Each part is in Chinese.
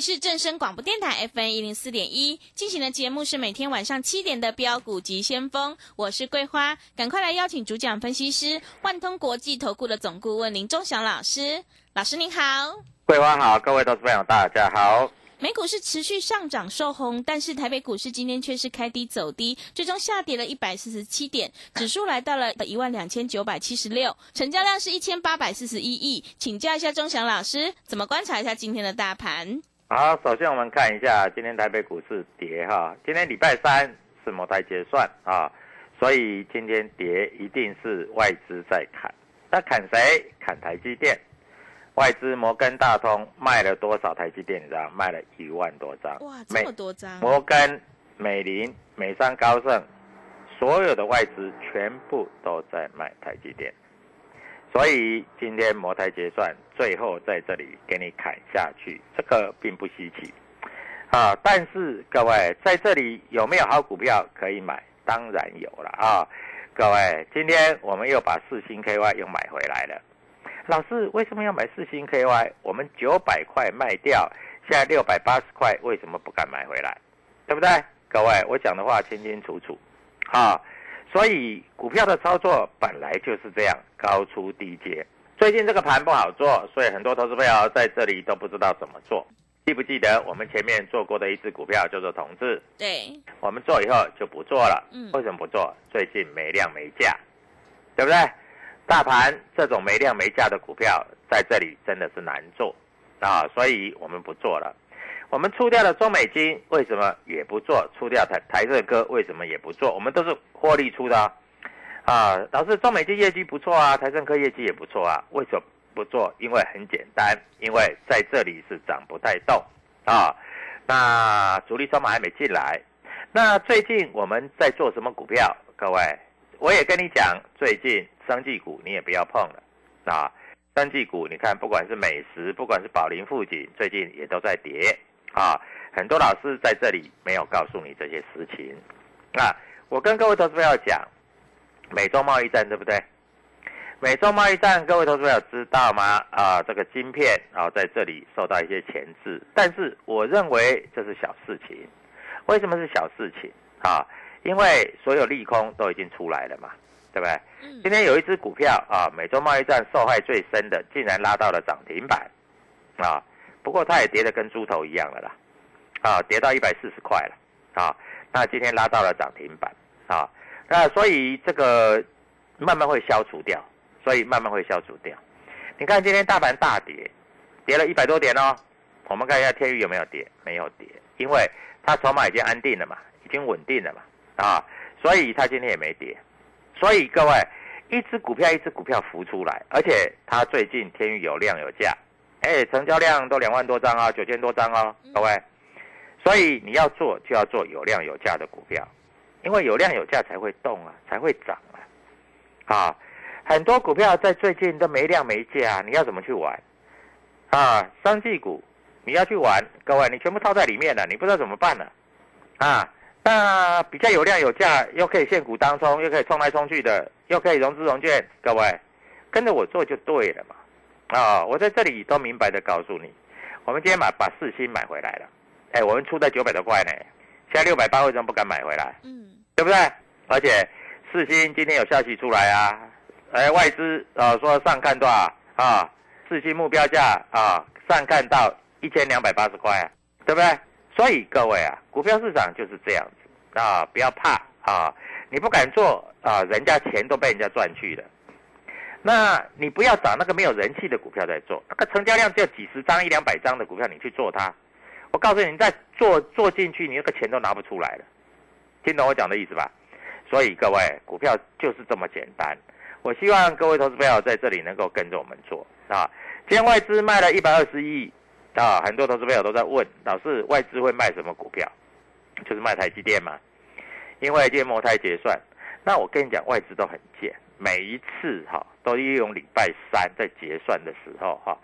里是正声广播电台 FM 一零四点一，进行的节目是每天晚上七点的标股及先锋，我是桂花，赶快来邀请主讲分析师万通国际投顾的总顾问林忠祥老师，老师您好，桂花好，各位投资朋友大家好。美股是持续上涨受红，但是台北股市今天却是开低走低，最终下跌了一百四十七点，指数来到了一万两千九百七十六，成交量是一千八百四十一亿。请教一下钟祥老师，怎么观察一下今天的大盘？好，首先我们看一下今天台北股市跌哈，今天礼拜三是摩台结算啊，所以今天跌一定是外资在砍，那砍谁？砍台积电。外资摩根大通卖了多少台积电？你知道？卖了一万多张。哇，这么多张！摩根、美林、美商高盛，所有的外资全部都在卖台积电。所以今天摩台结算，最后在这里给你砍下去，这个并不稀奇啊。但是各位在这里有没有好股票可以买？当然有了啊。各位，今天我们又把四星 KY 又买回来了。老师为什么要买四星 KY？我们九百块卖掉，现在六百八十块，为什么不敢买回来？对不对？各位，我讲的话清清楚楚啊。所以股票的操作本来就是这样，高出低接。最近这个盘不好做，所以很多投资朋友在这里都不知道怎么做。记不记得我们前面做过的一只股票叫做同志？对，我们做以后就不做了。嗯，为什么不做？最近没量没价，对不对？大盘这种没量没价的股票在这里真的是难做啊，所以我们不做了。我们出掉了中美金，为什么也不做？出掉台台热哥，为什么也不做？我们都是获利出的啊。老师，中美金业绩不错啊，台盛科业绩也不错啊，为什么不做？因为很简单，因为在这里是涨不太动啊。那主力筹码还没进来。那最近我们在做什么股票？各位，我也跟你讲，最近生技股你也不要碰了啊。生技股，你看不管是美食，不管是宝林富锦，最近也都在跌。啊，很多老师在这里没有告诉你这些事情。啊，我跟各位投资朋友讲，美洲贸易战对不对？美洲贸易战，各位投资朋友知道吗？啊，这个晶片啊，在这里受到一些钳制，但是我认为这是小事情。为什么是小事情？啊，因为所有利空都已经出来了嘛，对不对？今天有一只股票啊，美洲贸易战受害最深的，竟然拉到了涨停板，啊。不过它也跌得跟猪头一样了啦，啊，跌到一百四十块了，啊，那今天拉到了涨停板，啊，那所以这个慢慢会消除掉，所以慢慢会消除掉。你看今天大盘大跌，跌了一百多点哦。我们看一下天宇有没有跌？没有跌，因为它筹码已经安定了嘛，已经稳定了嘛，啊，所以它今天也没跌。所以各位，一只股票一只股票浮出来，而且它最近天宇有量有价。哎，成交量都两万多张啊，九千多张啊，各位，所以你要做就要做有量有价的股票，因为有量有价才会动啊，才会涨啊。啊，很多股票在最近都没量没价，你要怎么去玩？啊，三季股你要去玩，各位你全部套在里面了，你不知道怎么办了。啊，那比较有量有价，又可以现股当中，又可以冲来冲去的，又可以融资融券，各位跟着我做就对了嘛。啊，我在这里都明白的告诉你，我们今天买把四星买回来了，哎，我们出在九百多块呢，现在六百八为什么不敢买回来？嗯，对不对？而且四星今天有消息出来啊，哎，外资啊说上看多少啊？四星目标价啊上看到一千两百八十块啊，对不对？所以各位啊，股票市场就是这样子啊，不要怕啊，你不敢做啊，人家钱都被人家赚去了。那你不要找那个没有人气的股票在做，那个成交量只有几十张、一两百张的股票，你去做它，我告诉你，你再做做进去，你那个钱都拿不出来了。听懂我讲的意思吧？所以各位，股票就是这么简单。我希望各位投资朋友在这里能够跟着我们做啊。今天外资卖了一百二十亿啊，很多投资朋友都在问，老师外资会卖什么股票？就是卖台积电嘛。因为今天摩台结算，那我跟你讲，外资都很贱，每一次哈都利用礼拜三在结算的时候哈，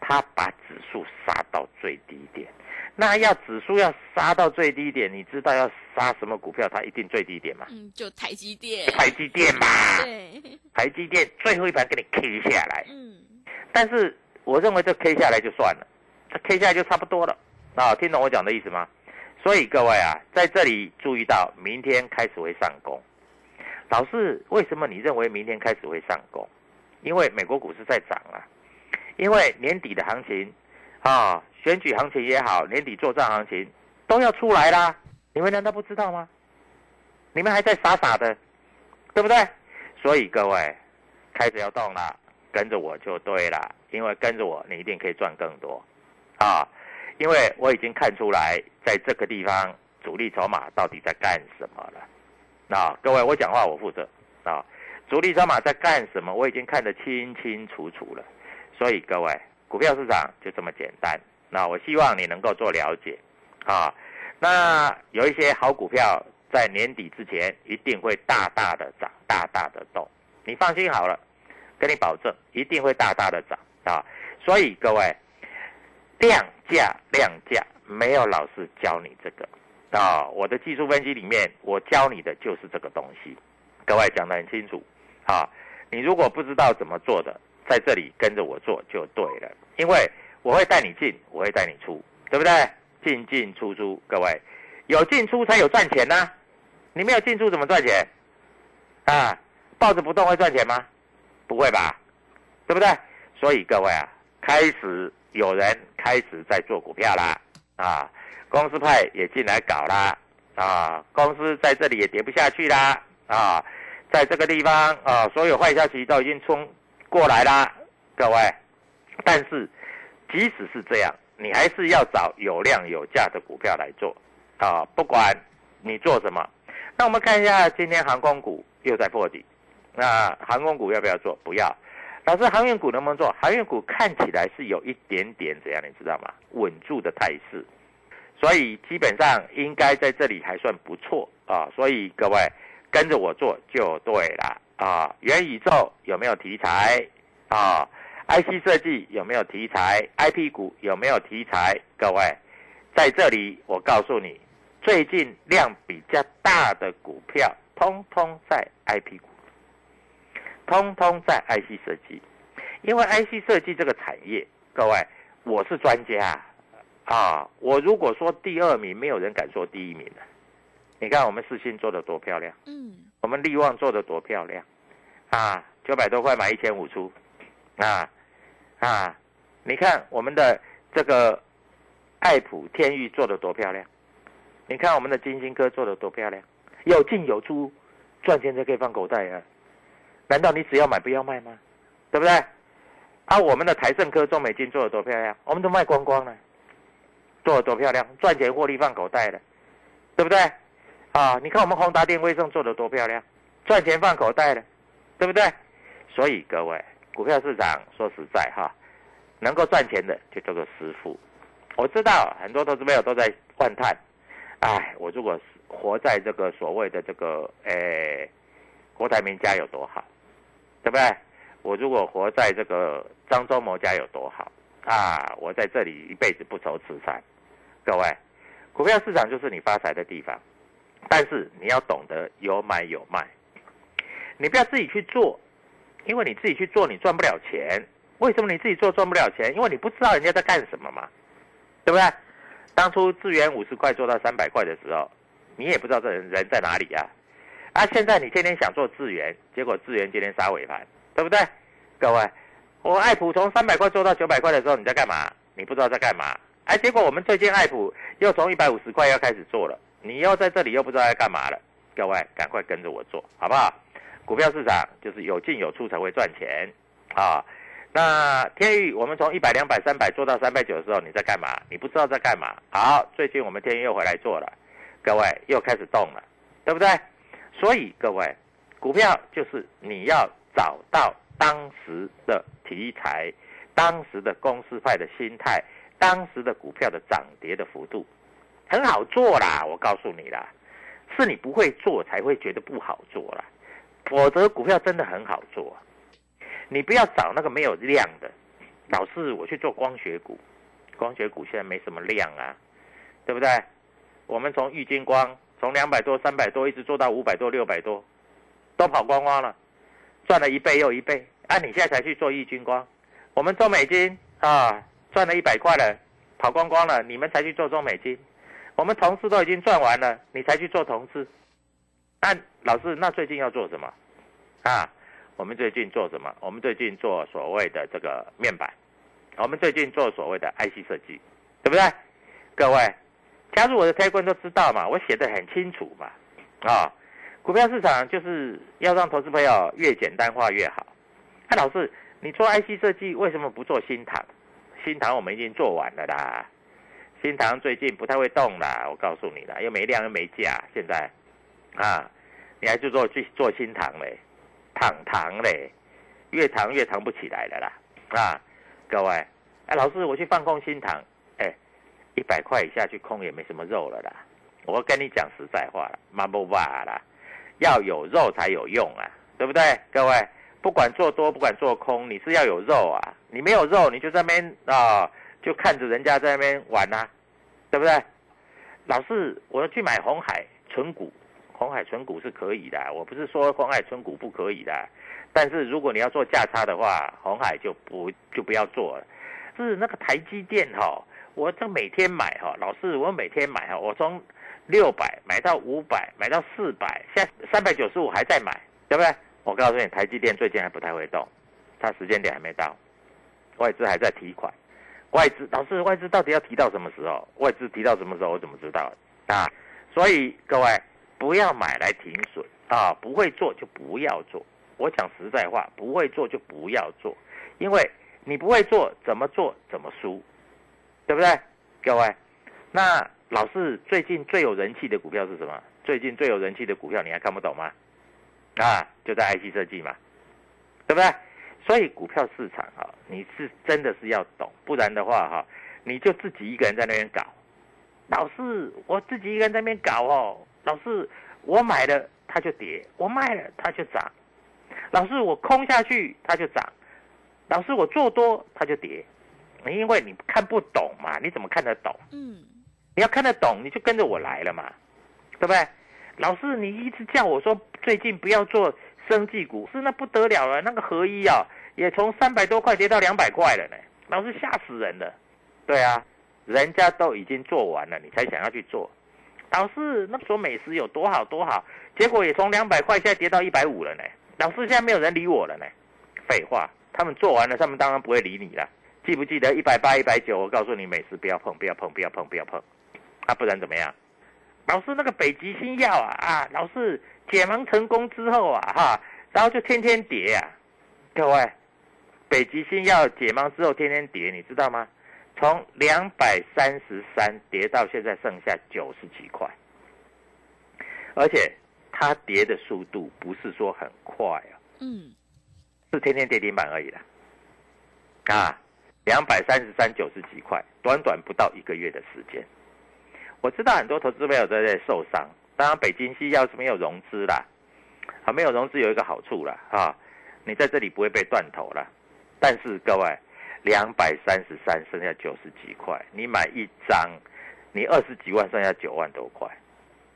他把指数杀到最低点。那要指数要杀到最低点，你知道要杀什么股票？它一定最低点嘛？嗯，就台积电。台积电嘛。对。台积电最后一盘给你 K 下来。嗯。但是我认为这 K 下来就算了，这 K 下来就差不多了。啊，听懂我讲的意思吗？所以各位啊，在这里注意到，明天开始会上攻。老师，为什么你认为明天开始会上攻？因为美国股市在涨啊，因为年底的行情啊。选举行情也好，年底做账行情都要出来啦，你们难道不知道吗？你们还在傻傻的，对不对？所以各位开始要动了，跟着我就对了，因为跟着我你一定可以赚更多啊！因为我已经看出来，在这个地方主力筹码到底在干什么了。那各位，我讲话我负责啊！主力筹码在干什么？我已经看得清清楚楚了。所以各位，股票市场就这么简单。那我希望你能够做了解，啊，那有一些好股票在年底之前一定会大大的涨，大大的动，你放心好了，跟你保证一定会大大的涨啊！所以各位，量价量价，没有老师教你这个啊，我的技术分析里面我教你的就是这个东西，各位讲得很清楚啊！你如果不知道怎么做的，在这里跟着我做就对了，因为。我会带你进，我会带你出，对不对？进进出出，各位，有进出才有赚钱呐。你没有进出怎么赚钱？啊，抱着不动会赚钱吗？不会吧，对不对？所以各位啊，开始有人开始在做股票啦，啊，公司派也进来搞啦，啊，公司在这里也跌不下去啦，啊，在这个地方啊，所有坏消息都已经冲过来啦，各位，但是。即使是这样，你还是要找有量有价的股票来做，啊，不管你做什么。那我们看一下今天航空股又在破底，那航空股要不要做？不要。老师，航运股能不能做？航运股看起来是有一点点怎样，你知道吗？稳住的态势，所以基本上应该在这里还算不错啊。所以各位跟着我做就对了啊。元宇宙有没有题材啊？IC 设计有没有题材？IP 股有没有题材？各位，在这里我告诉你，最近量比较大的股票，通通在 IP 股，通通在 IC 设计。因为 IC 设计这个产业，各位，我是专家啊！我如果说第二名，没有人敢说第一名的。你看我们四星做的多漂亮，嗯，我们利旺做的多漂亮，啊，九百多块买一千五出。啊，啊，你看我们的这个爱普天域做的多漂亮，你看我们的金星哥做的多漂亮，有进有出，赚钱才可以放口袋啊！难道你只要买不要卖吗？对不对？啊，我们的台盛科、中美金做的多漂亮，我们都卖光光了，做的多漂亮，赚钱获利放口袋了，对不对？啊，你看我们宏达电、威盛做的多漂亮，赚钱放口袋了，对不对？所以各位。股票市场说实在哈，能够赚钱的就叫做师傅。我知道很多投资朋友都在换叹，哎，我如果活在这个所谓的这个诶郭台铭家有多好，对不对？我如果活在这个张忠谋家有多好啊！我在这里一辈子不愁吃饭。各位，股票市场就是你发财的地方，但是你要懂得有买有卖，你不要自己去做。因为你自己去做，你赚不了钱。为什么你自己做赚不了钱？因为你不知道人家在干什么嘛，对不对？当初智源五十块做到三百块的时候，你也不知道这人人在哪里呀。啊现在你天天想做智源，结果智源今天杀尾盘，对不对？各位，我爱普从三百块做到九百块的时候，你在干嘛？你不知道在干嘛。哎，结果我们最近爱普又从一百五十块要开始做了，你又在这里又不知道在干嘛了。各位，赶快跟着我做好不好？股票市场就是有进有出才会赚钱，啊，那天宇我们从一百、两百、三百做到三百九的时候，你在干嘛？你不知道在干嘛。好，最近我们天宇又回来做了，各位又开始动了，对不对？所以各位，股票就是你要找到当时的题材、当时的公司派的心态、当时的股票的涨跌的幅度，很好做啦，我告诉你啦。是你不会做才会觉得不好做啦。否则股票真的很好做，你不要找那个没有量的。老是我去做光学股，光学股现在没什么量啊，对不对？我们从玉金光从两百多、三百多一直做到五百多、六百多，都跑光光了，赚了一倍又一倍。啊，你现在才去做易金光，我们中美金啊赚了一百块了，跑光光了，你们才去做中美金。我们同事都已经赚完了，你才去做同事。那老师，那最近要做什么？啊，我们最近做什么？我们最近做所谓的这个面板，我们最近做所谓的 IC 设计，对不对？各位加入我的开关都知道嘛，我写的很清楚嘛。啊，股票市场就是要让投资朋友越简单化越好。那老师，你做 IC 设计为什么不做新塘？新塘我们已经做完了啦。新塘最近不太会动啦，我告诉你了，又没量又没价，现在啊，你还去做去做新塘嘞？躺糖嘞，越躺越躺不起来了啦！啊，各位，哎，老师，我去放空新塘，一百块以下去空也没什么肉了啦。我跟你讲实在话了，妈不哇啦，要有肉才有用啊，对不对？各位，不管做多不管做空，你是要有肉啊，你没有肉，你就在那边啊，就看着人家在那边玩呐，对不对？老是我要去买红海纯股。红海存股是可以的，我不是说红海存股不可以的，但是如果你要做价差的话，红海就不就不要做了。是那个台积电哈，我这每天买哈，老是我每天买哈，我从六百买到五百，买到四百，现在三百九十五还在买，对不对？我告诉你，台积电最近还不太会动，它时间点还没到，外资还在提款，外资老师外资到底要提到什么时候？外资提到什么时候？我怎么知道啊？所以各位。不要买来停损啊！不会做就不要做。我讲实在话，不会做就不要做，因为你不会做，怎么做怎么输，对不对？各位，那老是最近最有人气的股票是什么？最近最有人气的股票你还看不懂吗？啊，就在 IC 设计嘛，对不对？所以股票市场哈，你是真的是要懂，不然的话哈，你就自己一个人在那边搞。老是我自己一个人在那边搞哦。老是我买了它就跌，我卖了它就涨。老是我空下去它就涨，老是我做多它就跌。因为你看不懂嘛，你怎么看得懂？嗯，你要看得懂，你就跟着我来了嘛，对不对？老师你一直叫我说最近不要做生技股，是那不得了了，那个合一啊，也从三百多块跌到两百块了呢。老师吓死人了。对啊，人家都已经做完了，你才想要去做。老师，那说美食有多好多好，结果也从两百块现在跌到一百五了呢。老师，现在没有人理我了呢。废话，他们做完了，他们当然不会理你了。记不记得一百八、一百九？我告诉你，美食不要碰，不要碰，不要碰，不要碰。啊，不然怎么样？老师，那个北极星药啊啊，老师解盲成功之后啊哈，然后就天天跌啊。各位，北极星药解盲之后天天跌，你知道吗？从两百三十三跌到现在剩下九十几块，而且它跌的速度不是说很快啊，嗯，是天天跌停板而已的。啊，两百三十三九十几块，短短不到一个月的时间，我知道很多投资朋友在在受伤，当然北京西药是没有融资啦，啊，没有融资有一个好处啦，啊，你在这里不会被断头了，但是各位。两百三十三，剩下九十几块，你买一张，你二十几万，剩下九万多块，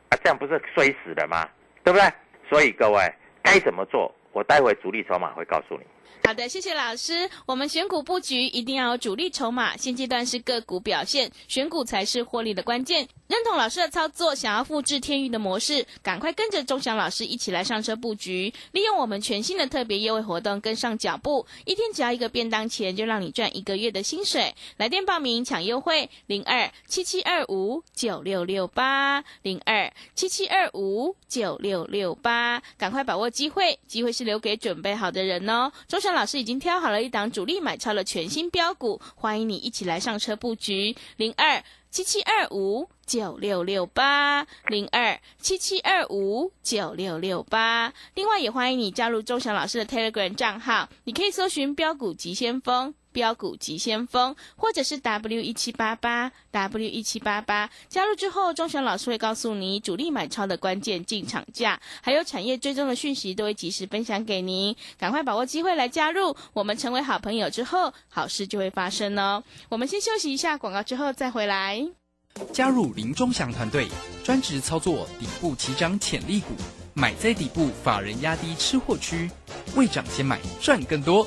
啊，这样不是衰死了吗？对不对？所以各位该怎么做，我待会主力筹码会告诉你。好的，谢谢老师。我们选股布局一定要有主力筹码，现阶段是个股表现，选股才是获利的关键。认同老师的操作，想要复制天宇的模式，赶快跟着钟祥老师一起来上车布局，利用我们全新的特别优惠活动跟上脚步，一天只要一个便当钱，就让你赚一个月的薪水。来电报名抢优惠，零二七七二五九六六八零二七七二五九六六八，赶快把握机会，机会是留给准备好的人哦。钟祥老师已经挑好了一档主力买超的全新标股，欢迎你一起来上车布局，零二。七七二五九六六八零二七七二五九六六八，另外也欢迎你加入周翔老师的 Telegram 账号，你可以搜寻标股急先锋。标股急先锋，或者是 W 一七八八 W 一七八八。加入之后，钟祥老师会告诉你主力买超的关键进场价，还有产业追踪的讯息，都会及时分享给您。赶快把握机会来加入，我们成为好朋友之后，好事就会发生哦。我们先休息一下广告，之后再回来。加入林钟祥团队，专职操作底部起涨潜力股，买在底部，法人压低吃货区，未涨先买赚更多。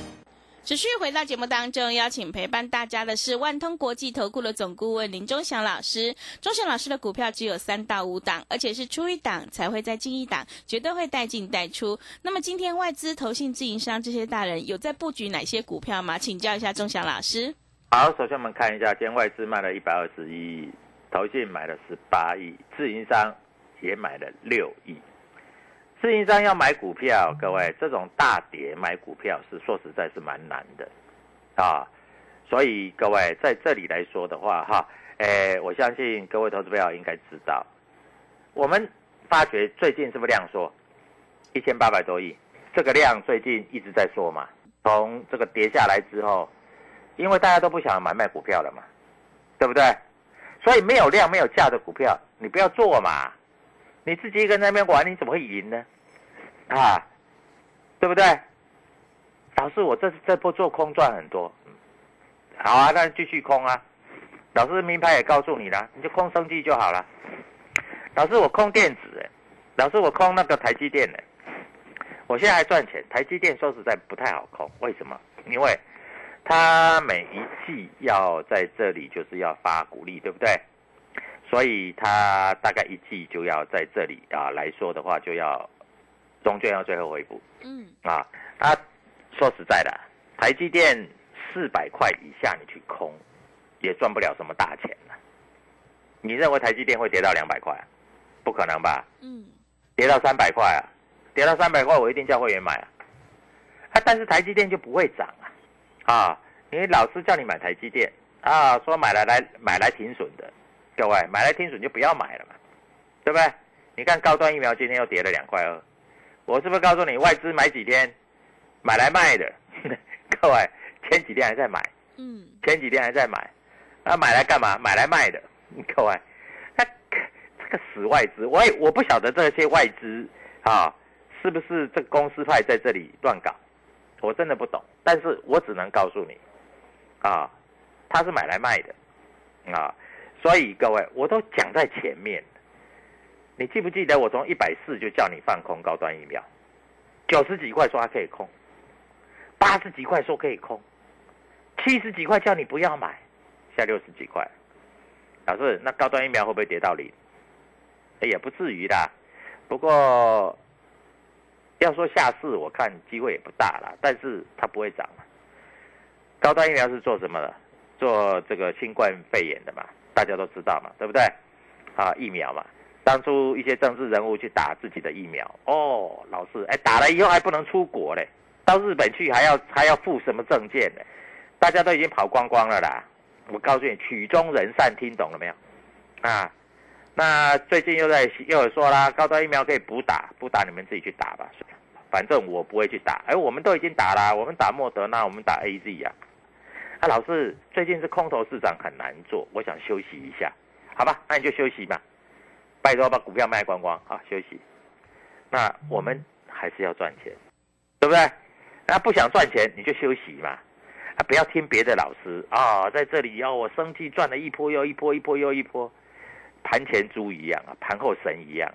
持续回到节目当中，邀请陪伴大家的是万通国际投顾的总顾问林忠祥老师。忠祥老师的股票只有三到五档，而且是出一档才会再进一档，绝对会带进带出。那么今天外资、投信、自营商这些大人有在布局哪些股票吗？请教一下忠祥老师。好，首先我们看一下，今天外资卖了一百二十一亿，投信买了十八亿，自营商也买了六亿。自营商要买股票，各位，这种大跌买股票是说实在是蛮难的，啊，所以各位在这里来说的话，哈，诶，我相信各位投资朋友应该知道，我们发觉最近是不是量缩，一千八百多亿，这个量最近一直在缩嘛，从这个跌下来之后，因为大家都不想买卖股票了嘛，对不对？所以没有量没有价的股票，你不要做嘛。你自己一个人在那边玩，你怎么会赢呢？啊，对不对？老师，我这这波做空赚很多，好啊，那继续空啊。老师名牌也告诉你了，你就空生绩就好了。老师，我空电子，哎，老师我空那个台积电呢，我现在还赚钱。台积电说实在不太好空，为什么？因为它每一季要在这里就是要发股利，对不对？所以它大概一季就要在这里啊来说的话，就要中券要最后回补。嗯啊，他说实在的，台积电四百块以下你去空，也赚不了什么大钱了。你认为台积电会跌到两百块？不可能吧？嗯，跌到三百块啊，跌到三百块我一定叫会员买啊。啊，但是台积电就不会涨啊。啊，因为老师叫你买台积电啊，说买来来买来停损的。各位买来听损就不要买了嘛，对不对？你看高端疫苗今天又跌了两块二，我是不是告诉你外资买几天，买来卖的？各位前几天还在买，嗯，前几天还在买，那买来干嘛？买来卖的，各位，那这个死外资，我也我不晓得这些外资啊，是不是这公司派在这里乱搞？我真的不懂，但是我只能告诉你，啊，他是买来卖的，啊。所以各位，我都讲在前面。你记不记得我从一百四就叫你放空高端疫苗，九十几块说还可以空，八十几块说可以空，七十几块叫你不要买，下六十几块。老师，那高端疫苗会不会跌到零？也不至于的。不过要说下市，我看机会也不大了，但是它不会涨高端疫苗是做什么的？做这个新冠肺炎的嘛。大家都知道嘛，对不对？啊，疫苗嘛，当初一些政治人物去打自己的疫苗，哦，老师，哎，打了以后还不能出国嘞，到日本去还要还要付什么证件呢？大家都已经跑光光了啦。我告诉你，曲终人散，听懂了没有？啊，那最近又在又有说啦，高端疫苗可以补打，补打你们自己去打吧，反正我不会去打。哎，我们都已经打了，我们打莫德纳，我们打 A Z 呀。啊，啊老师，最近是空头市场很难做，我想休息一下，好吧？那你就休息嘛，拜托把股票卖光光啊，休息。那我们还是要赚钱，对不对？那不想赚钱你就休息嘛，啊，不要听别的老师啊，在这里要我生气赚了一波又一波，一波又一波，盘前猪一样啊，盘后神一样。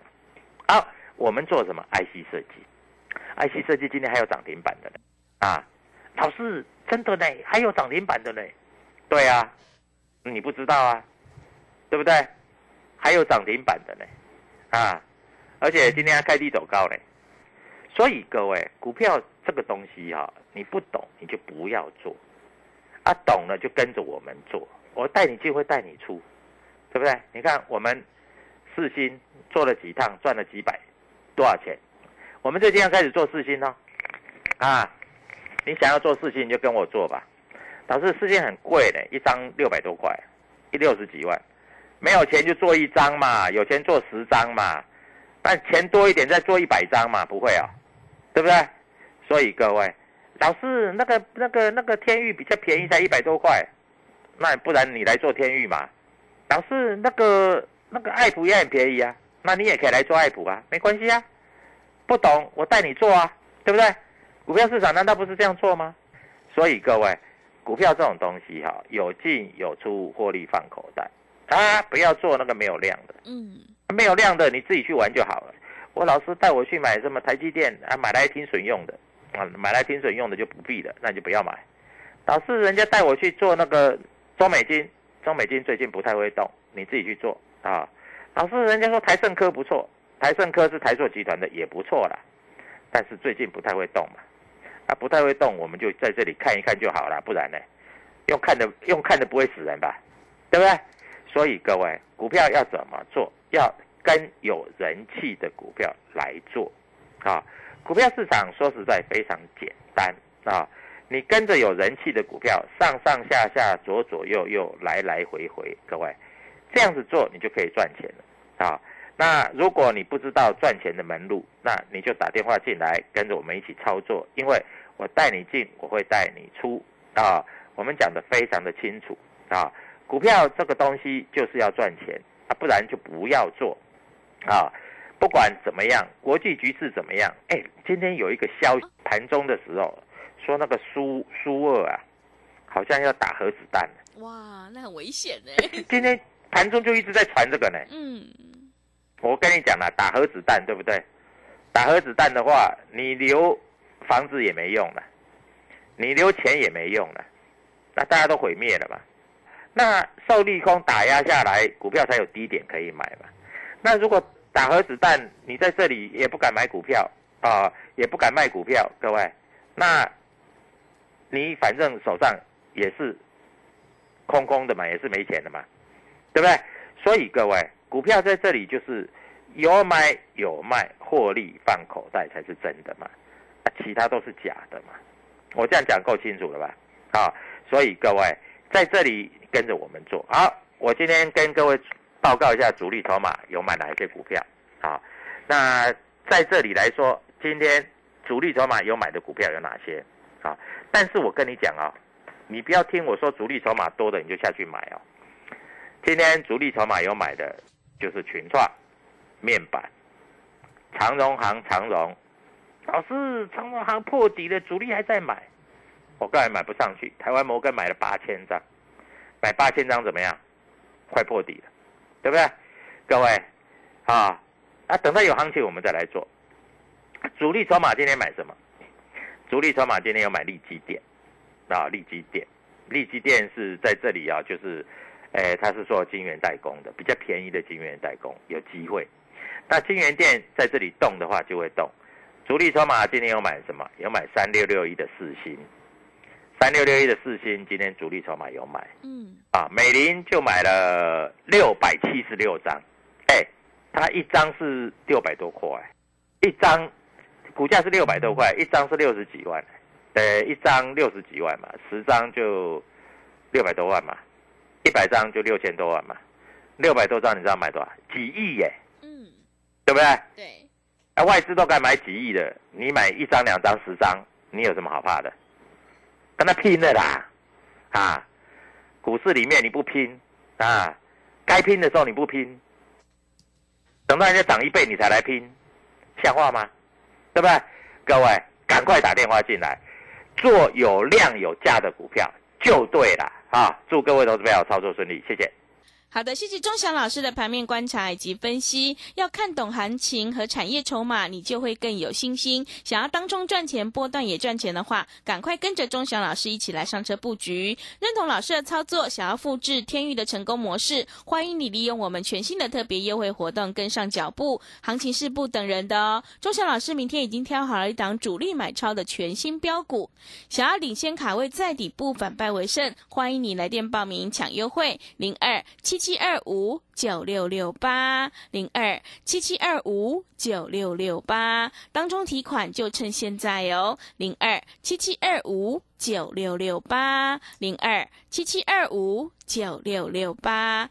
啊，我们做什么？IC 设计，IC 设计今天还有涨停板的呢，啊，老师。真的呢，还有涨停板的呢，对啊，你不知道啊，对不对？还有涨停板的呢，啊，而且今天还开低走高呢，所以各位，股票这个东西哈，你不懂你就不要做，啊，懂了就跟着我们做，我带你进会带你出，对不对？你看我们四星做了几趟赚了几百，多少钱？我们最近要开始做四星哦，啊，你想要做事情你就跟我做吧。导致事情很贵的，一张六百多块，一六十几万，没有钱就做一张嘛，有钱做十张嘛，但钱多一点再做一百张嘛，不会啊，对不对？所以各位，老师那个那个那个天域比较便宜，才一百多块，那不然你来做天域嘛？老师那个那个爱普也很便宜啊，那你也可以来做爱普啊，没关系啊。不懂我带你做啊，对不对？股票市场难道不是这样做吗？所以各位。股票这种东西哈，有进有出，获利放口袋啊！不要做那个没有量的，嗯，没有量的你自己去玩就好了。我老师带我去买什么台积电啊，买来听损用的啊，买来听损用的就不必了，那就不要买。老师人家带我去做那个中美金，中美金最近不太会动，你自己去做啊。老师人家说台盛科不错，台盛科是台塑集团的也不错啦，但是最近不太会动嘛。啊，不太会动，我们就在这里看一看就好了，不然呢，用看的用看的不会死人吧，对不对？所以各位，股票要怎么做？要跟有人气的股票来做，啊，股票市场说实在非常简单啊，你跟着有人气的股票上上下下左左右右来来回回，各位这样子做你就可以赚钱了啊。那如果你不知道赚钱的门路，那你就打电话进来，跟着我们一起操作。因为我带你进，我会带你出啊。我们讲的非常的清楚啊。股票这个东西就是要赚钱啊，不然就不要做啊。不管怎么样，国际局势怎么样，哎，今天有一个消息，盘中的时候说那个苏苏二啊，好像要打核子弹。哇，那很危险呢。今天盘中就一直在传这个呢。嗯。我跟你讲了，打核子弹对不对？打核子弹的话，你留房子也没用了，你留钱也没用了，那大家都毁灭了嘛。那受利空打压下来，股票才有低点可以买嘛。那如果打核子弹，你在这里也不敢买股票啊，也不敢卖股票，各位，那你反正手上也是空空的嘛，也是没钱的嘛，对不对？所以各位。股票在这里就是有买有卖，获利放口袋才是真的嘛，啊，其他都是假的嘛。我这样讲够清楚了吧？啊，所以各位在这里跟着我们做。好，我今天跟各位报告一下主力筹码有买哪一些股票。好，那在这里来说，今天主力筹码有买的股票有哪些？好，但是我跟你讲啊，你不要听我说主力筹码多的你就下去买哦。今天主力筹码有买的。就是群创、面板、长荣行、长荣，老师，长荣行破底了，主力还在买，我刚才买不上去。台湾摩根买了八千张，买八千张怎么样？快破底了，对不对？各位，啊啊，等到有行情我们再来做。主力筹码今天买什么？主力筹码今天有买利基电，啊，利基电，利基电是在这里啊，就是。哎，他是做晶圆代工的，比较便宜的晶圆代工有机会。那晶圆店在这里动的话，就会动。主力筹码今天有买什么？有买三六六一的四星，三六六一的四星今天主力筹码有买。嗯。啊，美林就买了六百七十六张。哎，它一张是六百多块，一张股价是六百多块，一张是六十几万。呃，一张六十几万嘛，十张就六百多万嘛。一百张就六千多万嘛，六百多张你知道买多少？几亿耶，嗯，对不对？对，啊，外资都敢买几亿的，你买一张、两张、十张，你有什么好怕的？跟他拼的啦，啊，股市里面你不拼啊，该拼的时候你不拼，等到人家涨一倍你才来拼，像话吗？对不对？各位赶快打电话进来，做有量有价的股票就对了。啊！祝各位投资朋友操作顺利，谢谢。好的，谢谢钟祥老师的盘面观察以及分析。要看懂行情和产业筹码，你就会更有信心。想要当中赚钱、波段也赚钱的话，赶快跟着钟祥老师一起来上车布局。认同老师的操作，想要复制天域的成功模式，欢迎你利用我们全新的特别优惠活动跟上脚步。行情是不等人的哦。钟祥老师明天已经挑好了一档主力买超的全新标股，想要领先卡位在底部反败为胜，欢迎你来电报名抢优惠零二七七。二五九六六八零二七七二五九六六八，当中提款就趁现在哦，零二七七二五九六六八零二七七二五九六六八。